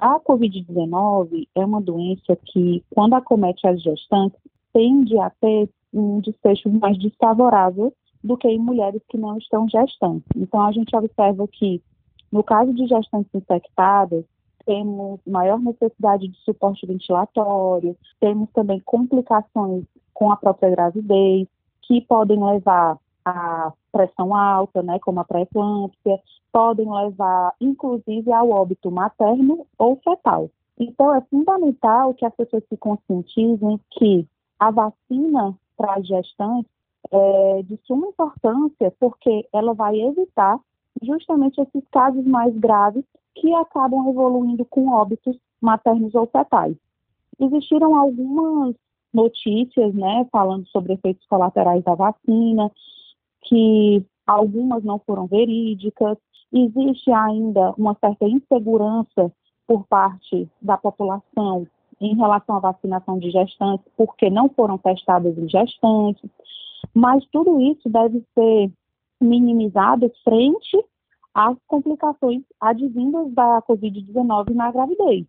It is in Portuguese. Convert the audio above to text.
A Covid-19 é uma doença que, quando acomete as gestantes, tende a ter um desfecho mais desfavorável do que em mulheres que não estão gestantes. Então, a gente observa que, no caso de gestantes infectadas, temos maior necessidade de suporte ventilatório, temos também complicações com a própria gravidez, que podem levar a pressão alta, né, como a pré-eclâmpsia, podem levar, inclusive, ao óbito materno ou fetal. Então, é fundamental que as pessoas se conscientizem que a vacina para gestantes é de suma importância porque ela vai evitar justamente esses casos mais graves que acabam evoluindo com óbitos maternos ou fetais. Existiram algumas notícias, né, falando sobre efeitos colaterais da vacina, que algumas não foram verídicas. Existe ainda uma certa insegurança por parte da população em relação à vacinação de gestantes, porque não foram testadas em gestantes. Mas tudo isso deve ser minimizado frente às complicações advindas da Covid-19 na gravidez.